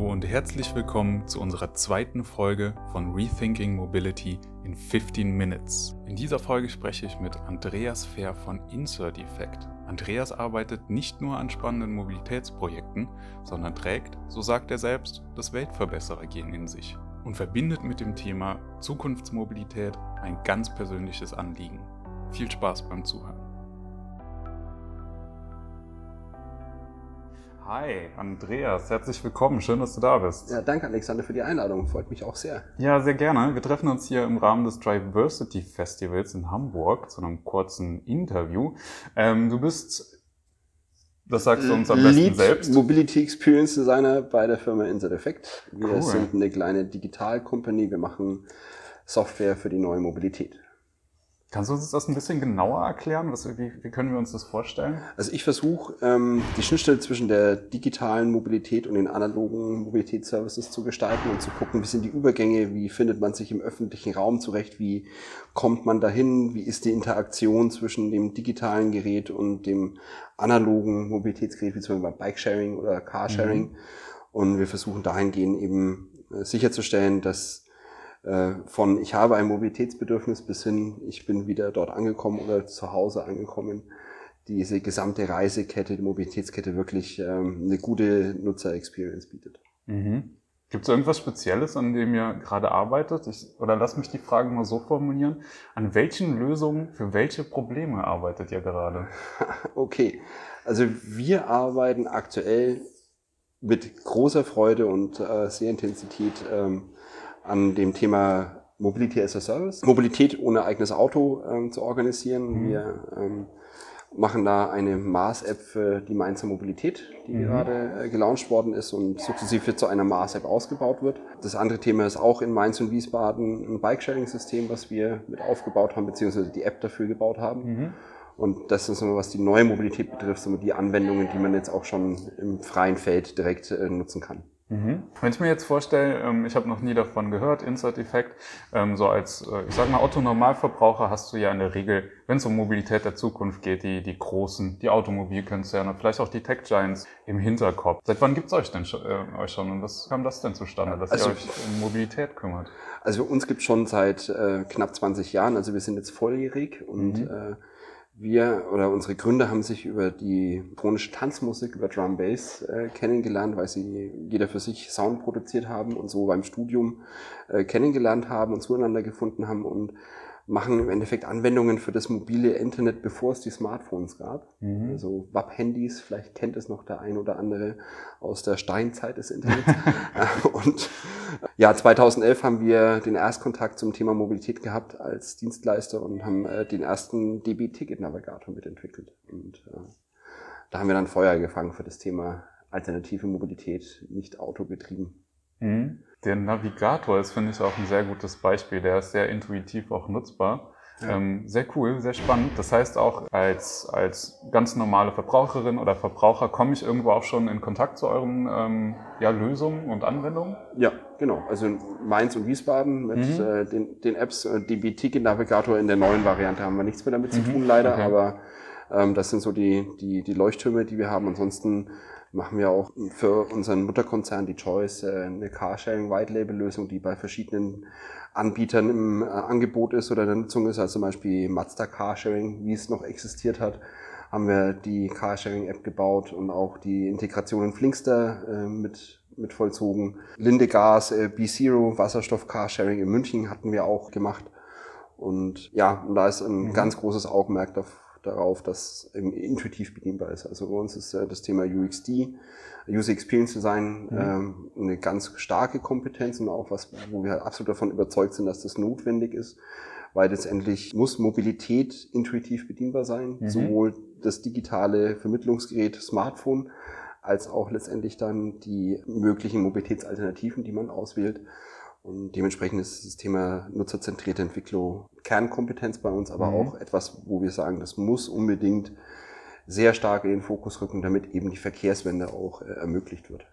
Hallo und herzlich willkommen zu unserer zweiten Folge von Rethinking Mobility in 15 Minutes. In dieser Folge spreche ich mit Andreas Fair von Insert Effect. Andreas arbeitet nicht nur an spannenden Mobilitätsprojekten, sondern trägt, so sagt er selbst, das Weltverbesserergehen in sich und verbindet mit dem Thema Zukunftsmobilität ein ganz persönliches Anliegen. Viel Spaß beim Zuhören. Hi, Andreas, herzlich willkommen. Schön, dass du da bist. Ja, danke, Alexander, für die Einladung. Freut mich auch sehr. Ja, sehr gerne. Wir treffen uns hier im Rahmen des Diversity Festivals in Hamburg zu einem kurzen Interview. Ähm, du bist, das sagst du uns am besten Lead selbst. Mobility Experience Designer bei der Firma Insert Effect. Wir Cool. sind eine kleine Digital-Company. Wir machen Software für die neue Mobilität. Kannst du uns das ein bisschen genauer erklären? Was, wie, wie können wir uns das vorstellen? Also ich versuche, ähm, die Schnittstelle zwischen der digitalen Mobilität und den analogen Mobilitätsservices zu gestalten und zu gucken, wie sind die Übergänge, wie findet man sich im öffentlichen Raum zurecht, wie kommt man dahin, wie ist die Interaktion zwischen dem digitalen Gerät und dem analogen Mobilitätsgerät, wie zum Beispiel beim Bikesharing oder Carsharing. Und wir versuchen dahingehend eben äh, sicherzustellen, dass von ich habe ein Mobilitätsbedürfnis bis hin, ich bin wieder dort angekommen oder zu Hause angekommen, diese gesamte Reisekette, die Mobilitätskette wirklich ähm, eine gute Nutzer-Experience bietet. Mhm. Gibt es irgendwas Spezielles, an dem ihr gerade arbeitet? Ich, oder lass mich die Frage mal so formulieren. An welchen Lösungen für welche Probleme arbeitet ihr gerade? Okay, also wir arbeiten aktuell mit großer Freude und äh, sehr Intensität ähm, an dem Thema Mobility as a Service. Mobilität ohne eigenes Auto ähm, zu organisieren. Mhm. Wir ähm, machen da eine Mars-App für die Mainzer Mobilität, die Mhm. gerade äh, gelauncht worden ist und sukzessive zu einer Mars-App ausgebaut wird. Das andere Thema ist auch in Mainz und Wiesbaden ein Bike-Sharing-System, was wir mit aufgebaut haben, beziehungsweise die App dafür gebaut haben. Mhm. Und das ist so, was die neue Mobilität betrifft, so die Anwendungen, die man jetzt auch schon im freien Feld direkt äh, nutzen kann. Mhm. Wenn ich mir jetzt vorstelle, ähm, ich habe noch nie davon gehört, Insert Effect, ähm, so als, äh, ich sag mal, Otto-Normalverbraucher hast du ja in der Regel, wenn es um Mobilität der Zukunft geht, die, die großen, die Automobilkonzerne, vielleicht auch die Tech-Giants im Hinterkopf. Seit wann gibt's euch denn schon, äh, euch schon und was kam das denn zustande, dass Also- ihr euch um Mobilität kümmert? Also uns gibt schon seit äh, knapp 20 Jahren, also wir sind jetzt volljährig und Mhm. äh, wir oder unsere Gründer haben sich über die chronische Tanzmusik, über Drum Bass äh, kennengelernt, weil sie jeder für sich Sound produziert haben und so beim Studium äh, kennengelernt haben und zueinander gefunden haben. Und machen im Endeffekt Anwendungen für das mobile Internet, bevor es die Smartphones gab. Mhm. Also WAP-Handys, vielleicht kennt es noch der ein oder andere aus der Steinzeit des Internets. Und ja, 2011 haben wir den Erstkontakt zum Thema Mobilität gehabt als Dienstleister und haben äh, den ersten DB-Ticket-Navigator mitentwickelt. Und äh, da haben wir dann Feuer gefangen für das Thema alternative Mobilität, nicht autogetrieben. Mhm. Der Navigator ist, finde ich, auch ein sehr gutes Beispiel. Der ist sehr intuitiv auch nutzbar. Ja. Ähm, sehr cool, sehr spannend. Das heißt auch, als, als ganz normale Verbraucherin oder Verbraucher komme ich irgendwo auch schon in Kontakt zu euren ähm, ja, Lösungen und Anwendungen. Ja, genau. Also in Mainz und Wiesbaden mit Mhm. äh, den, den Apps, äh, DB Ticket Navigator in der neuen Variante haben wir nichts mehr damit zu Mhm, tun, leider, okay. aber ähm, das sind so die, die, die Leuchttürme, die wir haben. Ansonsten machen wir auch für unseren Mutterkonzern, die Choice, äh, eine Carsharing White Label Lösung, die bei verschiedenen Anbietern im äh, Angebot ist oder in der Nutzung ist, also zum Beispiel Mazda Carsharing, wie es noch existiert hat, haben wir die Carsharing-App gebaut und auch die Integration in Flinkster äh, mit, mit vollzogen. Linde Gas, äh, B-Zero, Wasserstoff Carsharing in München hatten wir auch gemacht. Und ja, und da ist ein Mhm. ganz großes Augenmerk daf- darauf, dass intuitiv bedienbar ist. Also bei uns ist äh, das Thema UXD, User Experience Design, Mhm. ähm, eine ganz starke Kompetenz und auch was, wo wir absolut davon überzeugt sind, dass das notwendig ist, weil letztendlich muss Mobilität intuitiv bedienbar sein, Mhm. sowohl das digitale Vermittlungsgerät Smartphone als auch letztendlich dann die möglichen Mobilitätsalternativen, die man auswählt. Und dementsprechend ist das Thema nutzerzentrierte Entwicklung Kernkompetenz bei uns, aber Mhm. auch etwas, wo wir sagen, das muss unbedingt sehr stark in den Fokus rücken, damit eben die Verkehrswende auch äh, ermöglicht wird.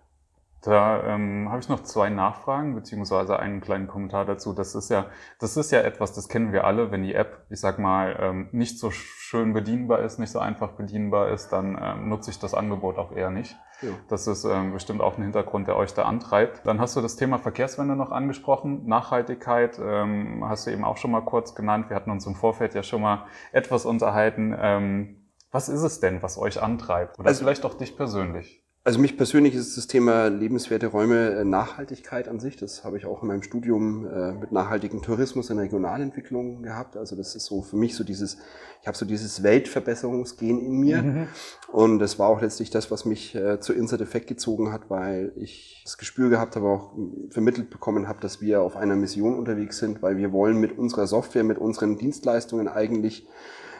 Da ähm, habe ich noch zwei Nachfragen beziehungsweise einen kleinen Kommentar dazu. Das ist ja, das ist ja etwas, das kennen wir alle, wenn die App, ich sag mal, ähm, nicht so schön bedienbar ist, nicht so einfach bedienbar ist, dann ähm, nutze ich das Angebot auch eher nicht. Ja. Das ist ähm, bestimmt auch ein Hintergrund, der euch da antreibt. Dann hast du das Thema Verkehrswende noch angesprochen. Nachhaltigkeit ähm, hast du eben auch schon mal kurz genannt. Wir hatten uns im Vorfeld ja schon mal etwas unterhalten. Ähm, was ist es denn, was euch antreibt? Oder also, vielleicht auch dich persönlich? Also mich persönlich ist das Thema lebenswerte Räume äh, Nachhaltigkeit an sich. Das habe ich auch in meinem Studium äh, mit nachhaltigem Tourismus in Regionalentwicklung gehabt. Also das ist so für mich so dieses, ich habe so dieses Weltverbesserungsgehen in mir. Mhm. Und das war auch letztlich das, was mich äh, zu Insert Effect gezogen hat, weil ich das Gespür gehabt habe, auch vermittelt bekommen habe, dass wir auf einer Mission unterwegs sind, weil wir wollen mit unserer Software, mit unseren Dienstleistungen eigentlich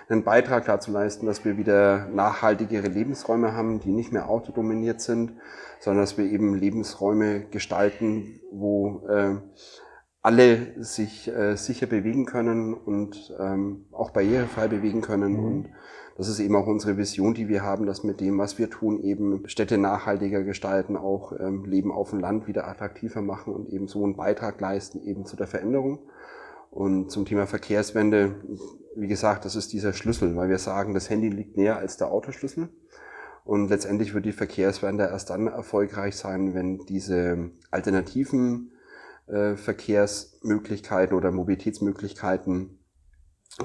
einen Beitrag dazu leisten, dass wir wieder nachhaltigere Lebensräume haben, die nicht mehr autodominiert sind, sondern dass wir eben Lebensräume gestalten, wo äh, alle sich äh, sicher bewegen können und ähm, auch barrierefrei bewegen können. Mhm. Und das ist eben auch unsere Vision, die wir haben, dass mit dem, was wir tun, eben Städte nachhaltiger gestalten, auch ähm, Leben auf dem Land wieder attraktiver machen und eben so einen Beitrag leisten eben zu der Veränderung. Und zum Thema Verkehrswende, wie gesagt, das ist dieser Schlüssel, weil wir sagen, das Handy liegt näher als der Autoschlüssel. Und letztendlich wird die Verkehrswende erst dann erfolgreich sein, wenn diese alternativen äh, Verkehrsmöglichkeiten oder Mobilitätsmöglichkeiten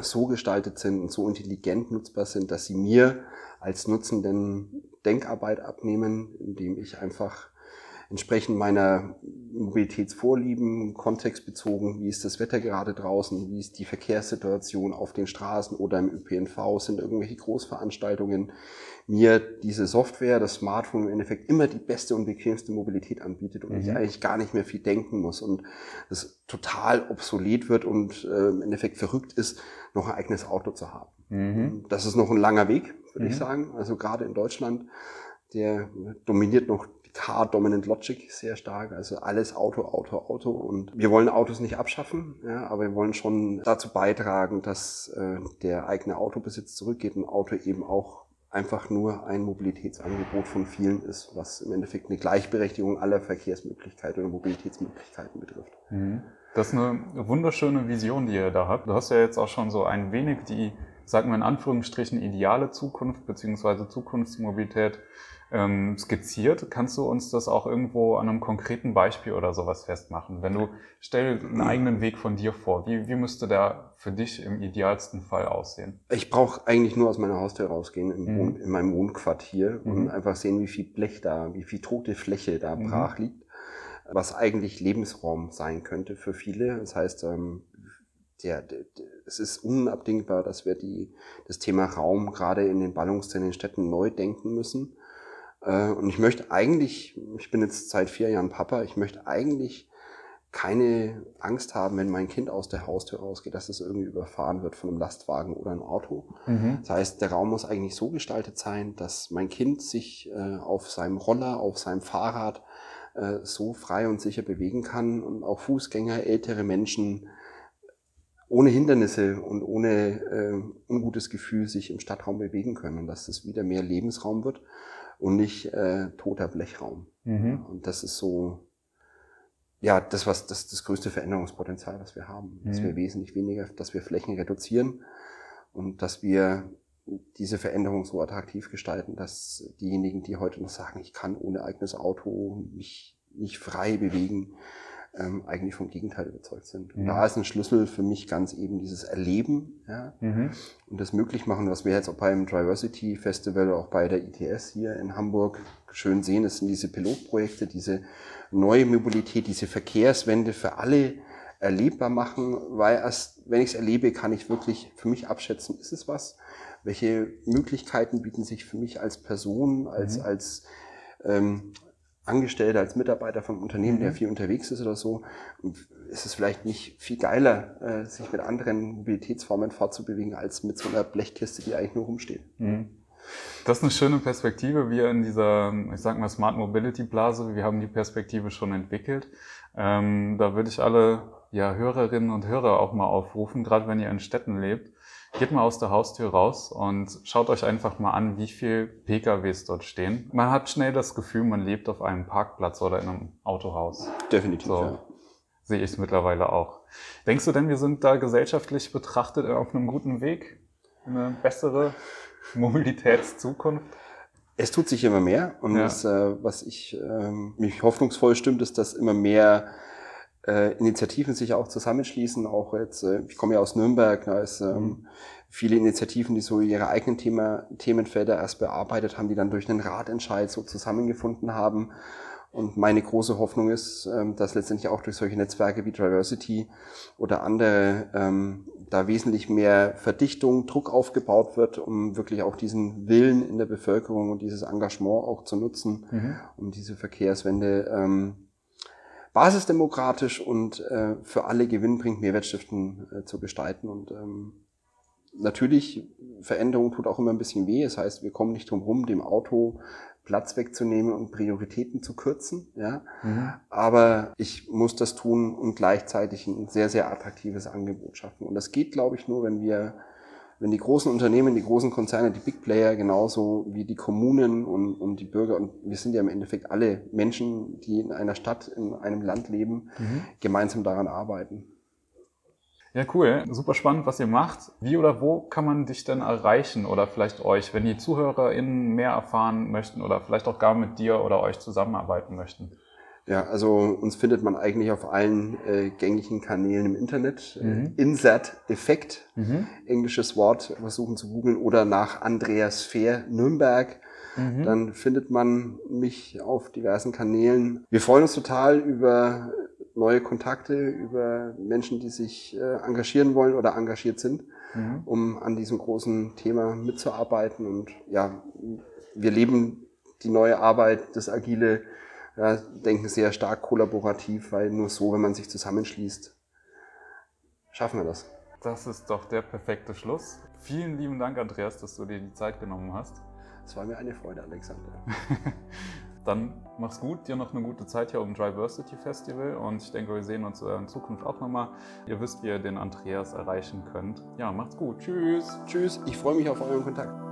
so gestaltet sind und so intelligent nutzbar sind, dass sie mir als Nutzenden Denkarbeit abnehmen, indem ich einfach entsprechend meiner Mobilitätsvorlieben, kontextbezogen, wie ist das Wetter gerade draußen, wie ist die Verkehrssituation auf den Straßen oder im ÖPNV, sind irgendwelche Großveranstaltungen, mir diese Software, das Smartphone im Endeffekt immer die beste und bequemste Mobilität anbietet und mhm. ich eigentlich gar nicht mehr viel denken muss und es total obsolet wird und äh, im Endeffekt verrückt ist, noch ein eigenes Auto zu haben. Mhm. Das ist noch ein langer Weg, würde mhm. ich sagen. Also gerade in Deutschland, der dominiert noch Car-Dominant Logic sehr stark, also alles Auto, Auto, Auto. Und wir wollen Autos nicht abschaffen, ja, aber wir wollen schon dazu beitragen, dass äh, der eigene Autobesitz zurückgeht und Auto eben auch einfach nur ein Mobilitätsangebot von vielen ist, was im Endeffekt eine Gleichberechtigung aller Verkehrsmöglichkeiten oder Mobilitätsmöglichkeiten betrifft. Mhm. Das ist eine wunderschöne Vision, die ihr da habt. Du hast ja jetzt auch schon so ein wenig die, sagen wir in Anführungsstrichen, ideale Zukunft beziehungsweise Zukunftsmobilität ähm, skizziert. Kannst du uns das auch irgendwo an einem konkreten Beispiel oder sowas festmachen? Wenn du, stell einen eigenen Weg von dir vor. Wie, wie müsste der für dich im idealsten Fall aussehen? Ich brauche eigentlich nur aus meiner Haustür rausgehen, im mhm. in meinem Wohnquartier mhm. und einfach sehen, wie viel Blech da, wie viel tote Fläche da mhm. brach liegt, was eigentlich Lebensraum sein könnte für viele. Das heißt, ähm, der, der, es ist unabdingbar, dass wir die, das Thema Raum gerade in den Ballungszentren in Städten neu denken müssen. Äh, und ich möchte eigentlich, ich bin jetzt seit vier Jahren Papa, ich möchte eigentlich keine Angst haben, wenn mein Kind aus der Haustür rausgeht, dass es irgendwie überfahren wird von einem Lastwagen oder einem Auto. Mhm. Das heißt, der Raum muss eigentlich so gestaltet sein, dass mein Kind sich äh, auf seinem Roller, auf seinem Fahrrad äh, so frei und sicher bewegen kann und auch Fußgänger, ältere Menschen ohne Hindernisse und ohne äh, ungutes Gefühl sich im Stadtraum bewegen können und dass es wieder mehr Lebensraum wird und nicht äh, toter Blechraum. Mhm. Und das ist so, ja, das was das, das größte Veränderungspotenzial, was wir haben. Mhm. Dass wir wesentlich weniger, dass wir Flächen reduzieren und dass wir diese Veränderung so attraktiv gestalten, dass diejenigen, die heute noch sagen, ich kann ohne eigenes Auto mich nicht frei bewegen, ähm, eigentlich vom Gegenteil überzeugt sind. Und mhm. da ist ein Schlüssel für mich ganz eben dieses Erleben ja, mhm. und das möglich machen, was wir jetzt auch beim Diversity Festival, auch bei der ITS hier in Hamburg schön sehen. Das sind diese Pilotprojekte, diese neue Mobilität, diese Verkehrswende für alle erlebbar machen, weil erst, wenn ich es erlebe, kann ich wirklich für mich abschätzen, ist es was? Welche Möglichkeiten bieten sich für mich als Person, als, mhm. als ähm, Angestellter, als Mitarbeiter vom Unternehmen, mhm. der viel unterwegs ist oder so, ist es vielleicht nicht viel geiler, äh, sich mit anderen Mobilitätsformen fortzubewegen, als mit so einer Blechkiste, die eigentlich nur rumsteht. Mhm. Das ist eine schöne Perspektive. Wir in dieser, ich sag mal, Smart Mobility Blase, wir haben die Perspektive schon entwickelt. Ähm, da würde ich alle ja, Hörerinnen und Hörer auch mal aufrufen, gerade wenn ihr in Städten lebt Geht mal aus der Haustür raus und schaut euch einfach mal an, wie viel PKWs dort stehen. Man hat schnell das Gefühl, man lebt auf einem Parkplatz oder in einem Autohaus. Definitiv. So ja. sehe ich es mittlerweile auch. Denkst du denn, wir sind da gesellschaftlich betrachtet auf einem guten Weg? eine bessere Mobilitätszukunft? Es tut sich immer mehr und ja. das, äh, was ich ähm, mich hoffnungsvoll stimmt, ist, dass immer mehr äh, Initiativen sich auch zusammenschließen. Auch jetzt, äh, ich komme ja aus Nürnberg, da ist ähm, mhm. viele Initiativen, die so ihre eigenen Thema, Themenfelder erst bearbeitet haben, die dann durch einen Ratentscheid so zusammengefunden haben. Und meine große Hoffnung ist, ähm, dass letztendlich auch durch solche Netzwerke wie Diversity oder andere ähm, da wesentlich mehr Verdichtung, Druck aufgebaut wird, um wirklich auch diesen Willen in der Bevölkerung und dieses Engagement auch zu nutzen, mhm. um diese Verkehrswende ähm, basisdemokratisch und äh, für alle gewinnbringend Mehrwertstiften äh, zu gestalten. Und ähm, natürlich, Veränderung tut auch immer ein bisschen weh. Das heißt, wir kommen nicht drum rum, dem Auto Platz wegzunehmen und Prioritäten zu kürzen. Ja? Mhm. Aber ich muss das tun und gleichzeitig ein sehr, sehr attraktives Angebot schaffen. Und das geht, glaube ich, nur, wenn wir, wenn die großen Unternehmen, die großen Konzerne, die Big Player genauso wie die Kommunen und, und die Bürger, und wir sind ja im Endeffekt alle Menschen, die in einer Stadt, in einem Land leben, mhm. gemeinsam daran arbeiten. Ja, cool. Super spannend, was ihr macht. Wie oder wo kann man dich denn erreichen oder vielleicht euch, wenn die ZuhörerInnen mehr erfahren möchten oder vielleicht auch gar mit dir oder euch zusammenarbeiten möchten? Ja, also uns findet man eigentlich auf allen äh, gängigen Kanälen im Internet. Äh, mhm. Insert Effekt, mhm. englisches Wort, versuchen zu googeln oder nach Andreas Fair Nürnberg. Mhm. Dann findet man mich auf diversen Kanälen. Wir freuen uns total über neue Kontakte, über Menschen, die sich äh, engagieren wollen oder engagiert sind, mhm. um an diesem großen Thema mitzuarbeiten. Und ja, wir leben die neue Arbeit, das agile ja, Denken sehr stark kollaborativ, weil nur so, wenn man sich zusammenschließt, schaffen wir das. Das ist doch der perfekte Schluss. Vielen lieben Dank, Andreas, dass du dir die Zeit genommen hast. Es war mir eine Freude, Alexander. Dann mach's gut, dir noch eine gute Zeit hier auf dem Diversity Festival und ich denke, wir sehen uns in Zukunft auch nochmal. Ihr wisst, wie ihr den Andreas erreichen könnt. Ja, macht's gut. Tschüss. Tschüss. Ich freue mich auf euren Kontakt.